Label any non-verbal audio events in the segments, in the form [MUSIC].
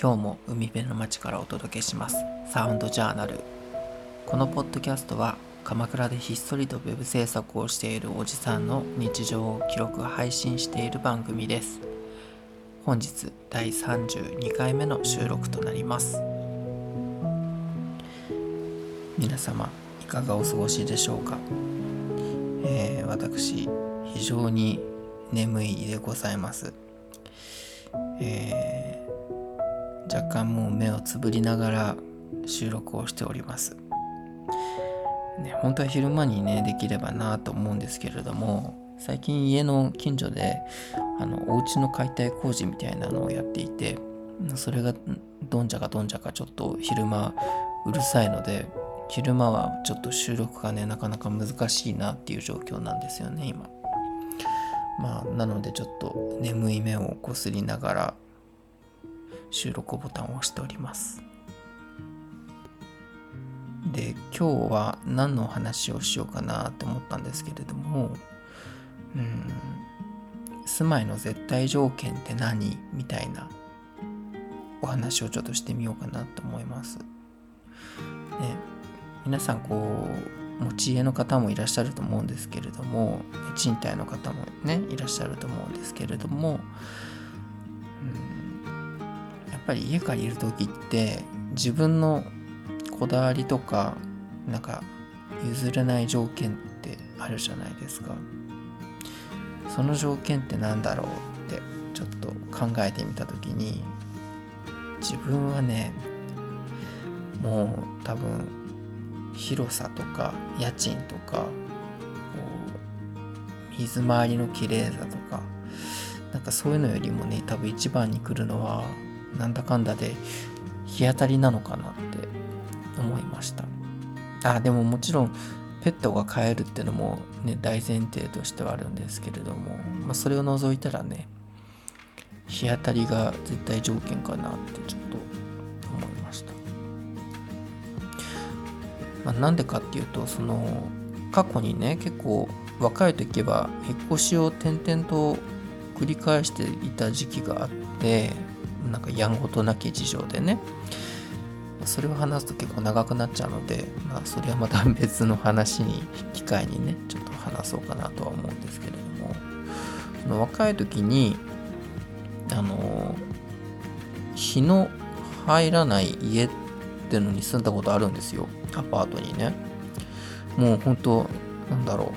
今日も海辺の街からお届けします、サウンドジャーナル。このポッドキャストは、鎌倉でひっそりとウェブ制作をしているおじさんの日常を記録配信している番組です。本日第32回目の収録となります。皆様、いかがお過ごしでしょうか、えー私、非常に眠いでございます。えー若干もう目をつぶりながら収録をしております。ね、本当は昼間にねできればなと思うんですけれども最近家の近所であのお家の解体工事みたいなのをやっていてそれがどんじゃかどんじゃかちょっと昼間うるさいので昼間はちょっと収録がねなかなか難しいなっていう状況なんですよね今。まあなのでちょっと眠い目をこすりながら収録ボタンを押しております。で今日は何の話をしようかなって思ったんですけれどもうん住まいの絶対条件って何みたいなお話をちょっとしてみようかなと思います。ね皆さんこう持ち家の方もいらっしゃると思うんですけれども賃貸の方もねいらっしゃると思うんですけれども、ぱり家借りる時って自分のこだわりとかなんか譲れない条件ってあるじゃないですか。その条件って何だろうってちょっと考えてみた時に自分はねもう多分広さとか家賃とかこう水回りの綺麗さとかなんかそういうのよりもね多分一番に来るのはなんだかんだで日当たりなのかなって思いました。あでももちろんペットが飼えるっていうのもね大前提としてはあるんですけれども、まあ、それを除いたらね日当たりが絶対条件かなってちょっと思いました。まあ、なんでかっていうとその過去にね結構若い時は引っ越しを転々と繰り返していた時期があってなんかやんごとなき事情でね。それを話すと結構長くなっちゃうのでまあそれはまた別の話に機会にねちょっと話そうかなとは思うんですけれども。その若い時にあの日の入らない家ってのに住んだことあるんですよ。アパートにね。もうほんとなんだろ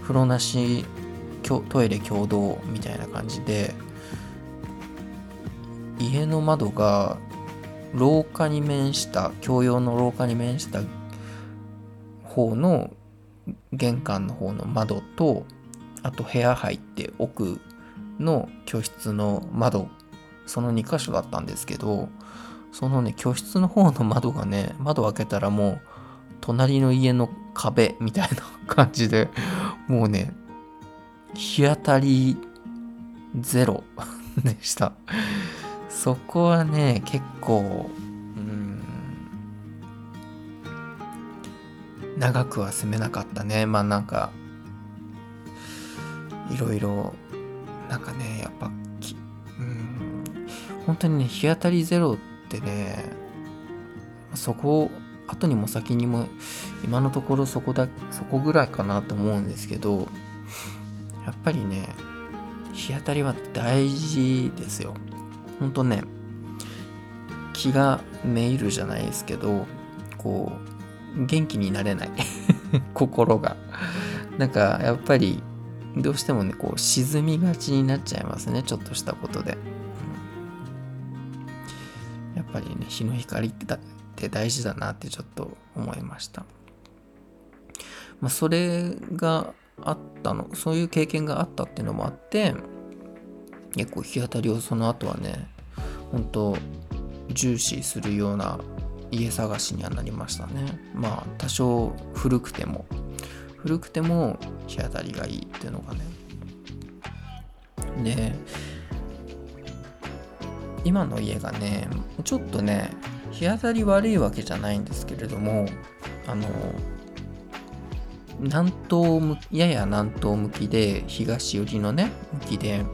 う。風呂なしトイレ共同みたいな感じで家の窓が廊下に面した共用の廊下に面した方の玄関の方の窓とあと部屋入って奥の居室の窓その2箇所だったんですけどそのね、居室の方の窓がね、窓開けたらもう、隣の家の壁みたいな感じで、もうね、日当たりゼロでした。そこはね、結構、うん、長くは住めなかったね。まあなんか、いろいろ、なんかね、やっぱ、うん、本当にね、日当たりゼロってってねそこ後にも先にも今のところそこだそこぐらいかなと思うんですけどやっぱりね日当たりは大事ですよほんとね気がめいるじゃないですけどこう元気になれない。[LAUGHS] 心が。なんかやっぱりどうしてもねこう沈みがちになっちゃいますねちょっとしたことで。やっぱりね日の光ってだって大事だなってちょっと思いました。まあ、それがあったのそういう経験があったっていうのもあって結構日当たりをその後はね本当重視するような家探しにはなりましたね。まあ多少古くても古くても日当たりがいいっていうのがね。で今の家がねちょっとね日当たり悪いわけじゃないんですけれどもあの南東やや南東向きで東寄りのね向きで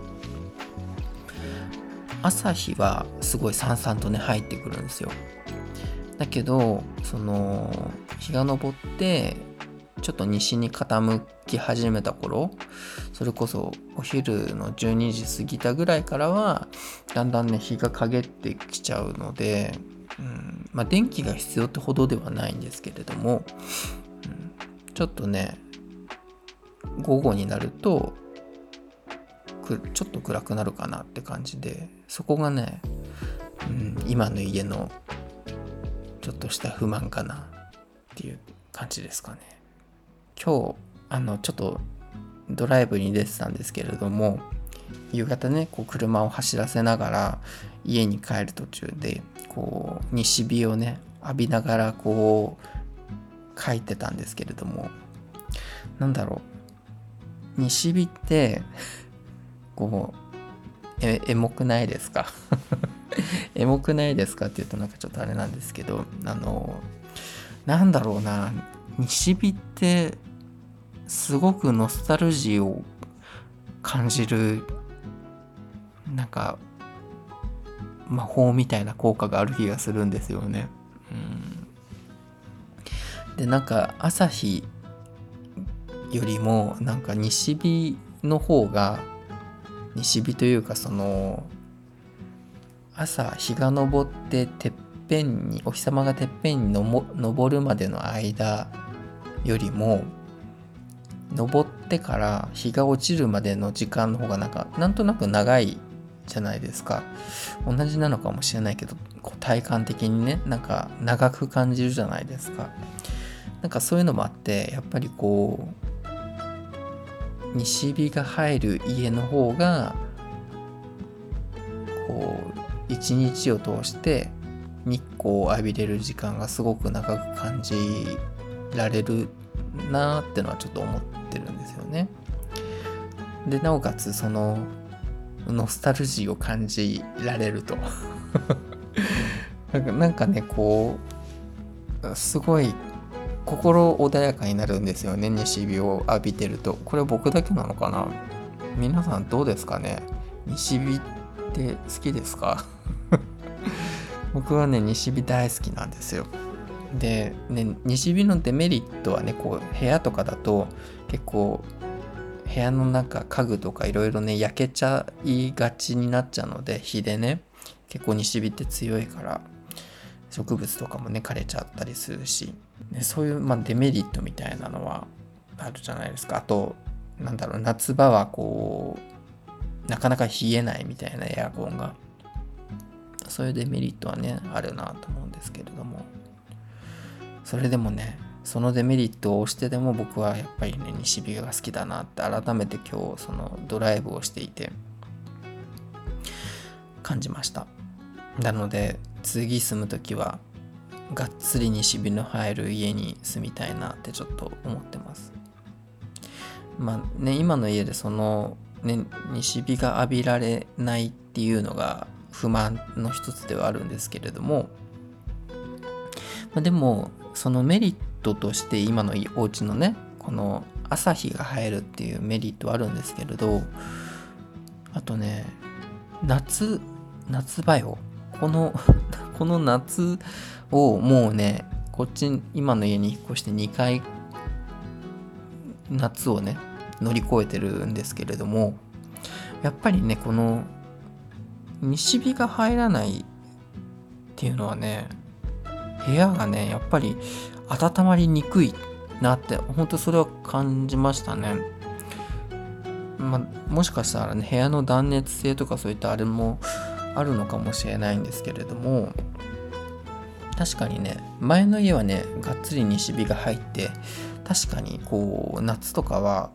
朝日はすごいさんさんとね入ってくるんですよ。だけどその日が昇ってちょっと西に傾き始めた頃それこそお昼の12時過ぎたぐらいからはだんだんね日が陰ってきちゃうので、うんまあ、電気が必要ってほどではないんですけれども、うん、ちょっとね午後になるとちょっと暗くなるかなって感じでそこがね、うん、今の家のちょっとした不満かなっていう感じですかね。今日あのちょっとドライブに出てたんですけれども夕方ねこう車を走らせながら家に帰る途中でこう西日をね浴びながらこう書いてたんですけれどもなんだろう。西日ってこうえエモくないですか？[LAUGHS] エモくないですか？って言うとなんかちょっとあれなんですけどあのなんだろうな。西日ってすごくノスタルジーを感じるなんか魔法みたいな効果がある気がするんですよね。うん、でなんか朝日よりもなんか西日の方が西日というかその朝日が昇っててっぺんにお日様がてっぺんにの昇るまでの間よりも登ってから日が落ちるまでの時間の方がなんかなんとなく長いじゃないですか。同じなのかもしれないけどこう体感的にねなんか長く感じるじゃないですか。なんかそういうのもあってやっぱりこう西日が入る家の方がこう一日を通して日光を浴びれる時間がすごく長く感じられるなーってのはちょっと思ってるんですよね。でなおかつそのノスタルジーを感じられると [LAUGHS] なんかなんかねこうすごい心穏やかになるんですよね。西日を浴びてると。これ僕だけなのかな？皆さんどうですかね？西日って好きですか？[LAUGHS] 僕はね西日大好きなんですよ。で、ね、西日のデメリットはねこう部屋とかだと結構部屋の中家具とかいろいろね焼けちゃいがちになっちゃうので火でね結構西日って強いから。植物とかもね枯れちゃったりするし、ね、そういう、まあ、デメリットみたいなのはあるじゃないですか。あとなんだろう夏場はこうなかなか冷えないみたいなエアコンが。そういうデメリットはねあるなと思うんですけれども。それでもねそのデメリットを押してでも僕はやっぱりね西日が好きだなって改めて今日そのドライブをしていて感じました。なので次住む時はがっつり西日の入る家に住みたいなってちょっと思ってます。まあね今の家でそのね西日が浴びられないっていうのが不満の一つではあるんですけれども、まあ、でもそのメリットとして今のお家のねこの朝日が入るっていうメリットはあるんですけれどあとね夏夏場よ。このこの夏をもうねこっち今の家に引っ越して2回夏をね乗り越えてるんですけれどもやっぱりねこの西日が入らないっていうのはね部屋がねやっぱり温まりにくいなって本当それは感じましたね。まあ、もしかしたらね部屋の断熱性とかそういったあれもあるのかもしれないんですけれども確かにね前の家はねがっつり西日が入って確かにこう夏とかは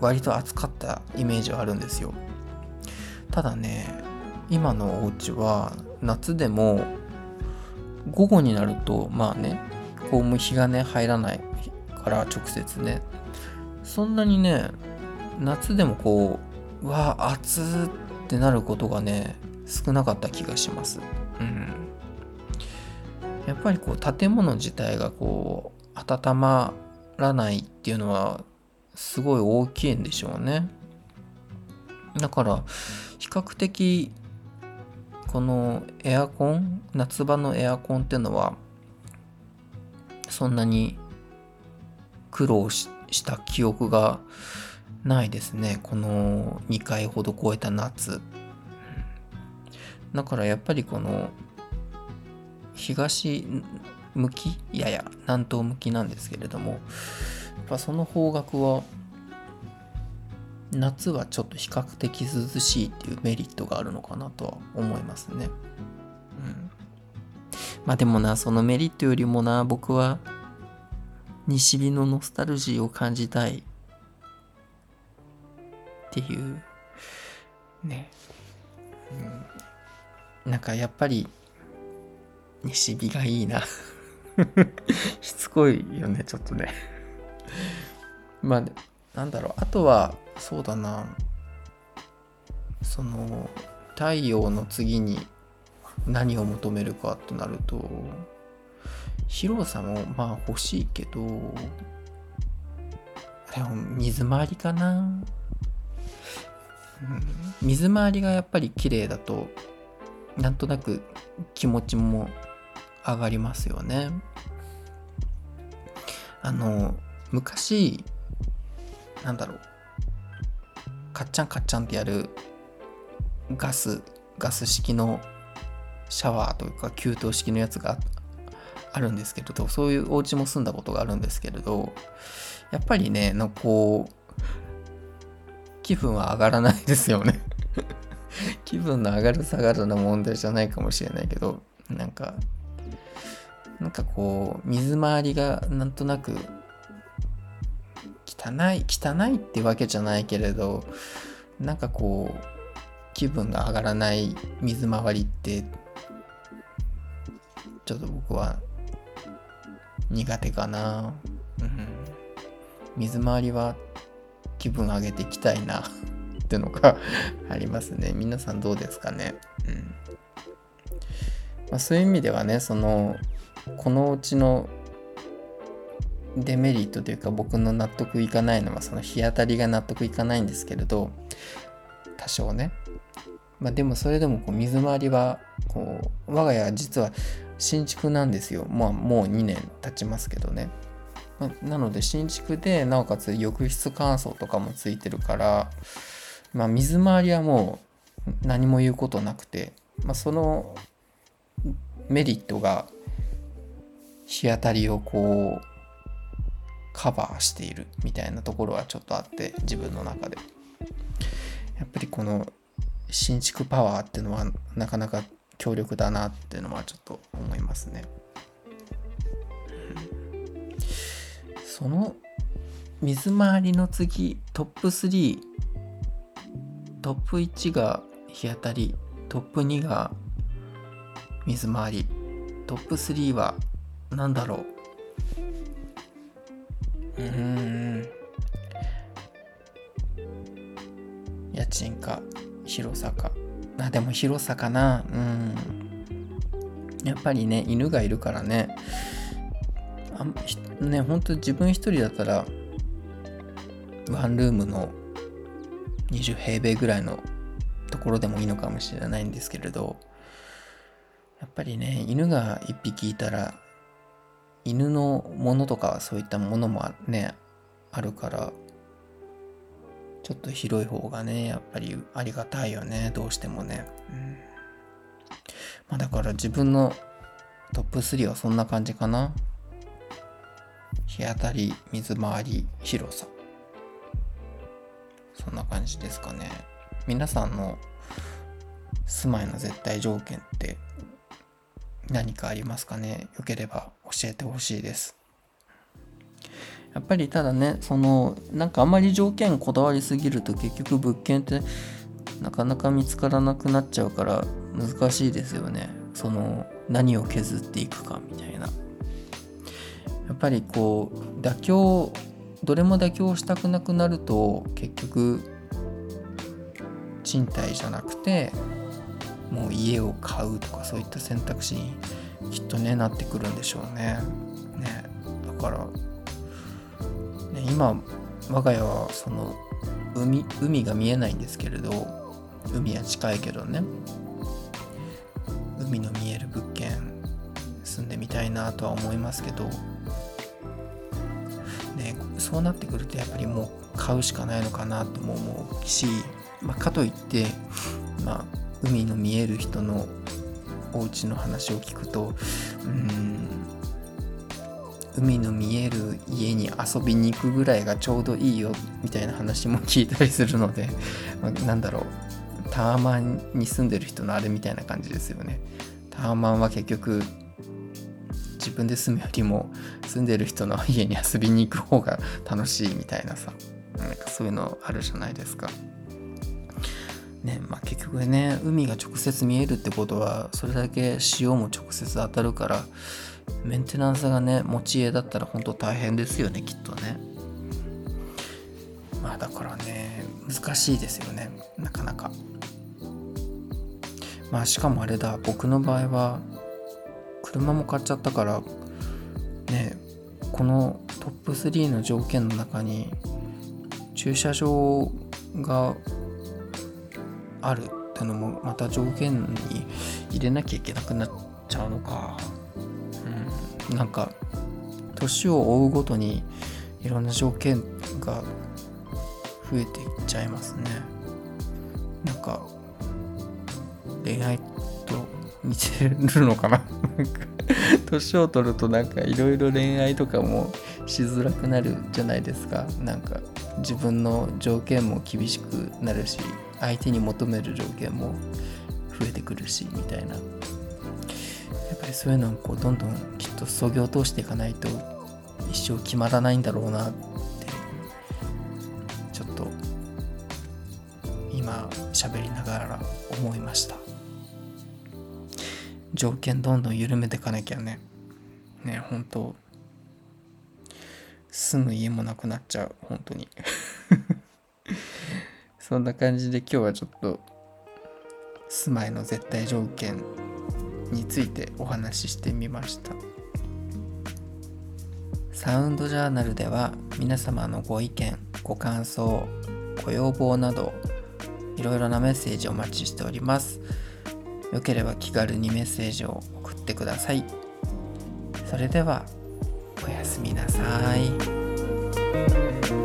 割と暑かったイメージはあるんですよ。ただね今のお家は夏でも午後になるとまあねこうも日がね入らないから直接ねそんなにね夏でもこううわ暑っってなることがね少なかった気がします。うん。やっぱりこう建物自体がこう温まらないっていうのはすごい大きいんでしょうね。だから比較的このエアコン夏場のエアコンっていうのはそんなに苦労した記憶がないですねこの2回ほど超えた夏だからやっぱりこの東向き？やや南東向きなんですけれどもやっぱその方角は夏はちょっと比較的涼しいっていうメリットがあるのかなとは思いますね。うん。まあでもな、そのメリットよりもな、僕は西日のノスタルジーを感じたいっていう、ね。うん。なんかやっぱり西日がいいな。[LAUGHS] しつこいよね、ちょっとね。まあ、なんだろう、あとは、そうだな。その太陽の次に何を求めるかとなると広さもまあ欲しいけどでも水回りかな、水回りがやっぱり綺麗だとなんとなく気持ちも上がりますよね。あの昔なんだろう。カッチャンカッチャンってやるガスガス式のシャワーというか給湯式のやつがあるんですけれどそういうお家も住んだことがあるんですけれどやっぱりねのこう気分は上がらないですよね。[LAUGHS] 気分の上がる下がるの問題じゃないかもしれないけどなんかなんかこう水回りがなんとなく汚い汚いってわけじゃないけれどなんかこう気分が上がらない水回りってちょっと僕は苦手かな、うん、水回りは気分上げていきたいな [LAUGHS] ってのが [LAUGHS] ありますね。皆さんどうですかね、うん。まあ、そういう意味ではねそのこのうちのデメリットというか僕の納得いかないのはその日当たりが納得いかないんですけれど多少ね。まあでもそれでもこう水回りはこう我が家は実は新築なんですよ。まあもう2年経ちますけどね、なので新築でなおかつ浴室乾燥とかもついてるからまあ水回りはもう何も言うことなくて、まあ、そのメリットが日当たりをこうカバーしているみたいなところはちょっとあって自分の中で。やっぱりこの新築パワーっていうのはなかなか強力だなっていうのはちょっと思いますね、その水回りの次トップ3トップ1が日当たりトップ2が水回りトップ3は何だろう？うん。家賃か広さか。あでも広さかな。うん。やっぱりね犬がいるからね。あね本当自分一人だったらワンルームの20平米ぐらいのところでもいいのかもしれないんですけれどやっぱりね犬が1匹いたら犬のものとかそういったものもねあるからちょっと広い方がねやっぱりありがたいよねどうしてもね、うん。まあ、だから自分のトップ3はそんな感じかな。日当たり水回り広さ。そんな感じですかね。皆さんの住まいの絶対条件って何かありますかね？よければ教えてほしいです。やっぱりただねそのなんかあんまり条件こだわりすぎると結局物件ってなかなか見つからなくなっちゃうから難しいですよね。その何を削っていくかみたいな。やっぱりこう妥協どれも妥協したくなくなると結局賃貸じゃなくてもう家を買うとかそういった選択肢にきっとねなってくるんでしょうね。ねだから、ね、今我が家はその海海が見えないんですけれど海は近いけどね海の見える物件住んでみたいなとは思いますけどそうなってくるとやっぱりもう買うしかないのかなとも思うし、まあ、かといってまあ海の見える人のお家の話を聞くとうん海の見える家に遊びに行くぐらいがちょうどいいよみたいな話も聞いたりするので、まあ、なんだろうタワマンに住んでる人のあれみたいな感じですよね。タワマンは結局自分で住むよりも住んでる人の家に遊びに行く方が楽しいみたいなさ。なんかそういうのあるじゃないですか。ねまあ、結局ね海が直接見えるってことはそれだけ潮も直接当たるからメンテナンスがね持ち家だったら本当大変ですよねきっとね。まあだからね難しいですよね。なかなか。まあしかもあれだ僕の場合は車も買っちゃったからねこのトップ3の条件の中に駐車場があるってのもまた条件に入れなきゃいけなくなっちゃうのか。うん。なんか年を追うごとにいろんな条件が増えていっちゃいますね。なんか恋愛似てるのかな？[LAUGHS] 年を取るとなんかいろいろ恋愛とかもしづらくなるじゃないですか。なんか自分の条件も厳しくなるし相手に求める条件も増えてくるしみたいな。やっぱりそういうのをこうどんどんきっとそぎ落としていかないと一生決まらないんだろうなってちょっと今喋りながら思いました。条件どんどん緩めていかなきゃね。ね本当。住む家もなくなっちゃう。本当に。[LAUGHS] そんな感じで今日はちょっと住まいの絶対条件についてお話ししてみました。サウンドジャーナルでは皆様のご意見ご感想ご要望などいろいろなメッセージをお待ちしております。よければ気軽にメッセージを送ってくださいそれではおやすみなさい。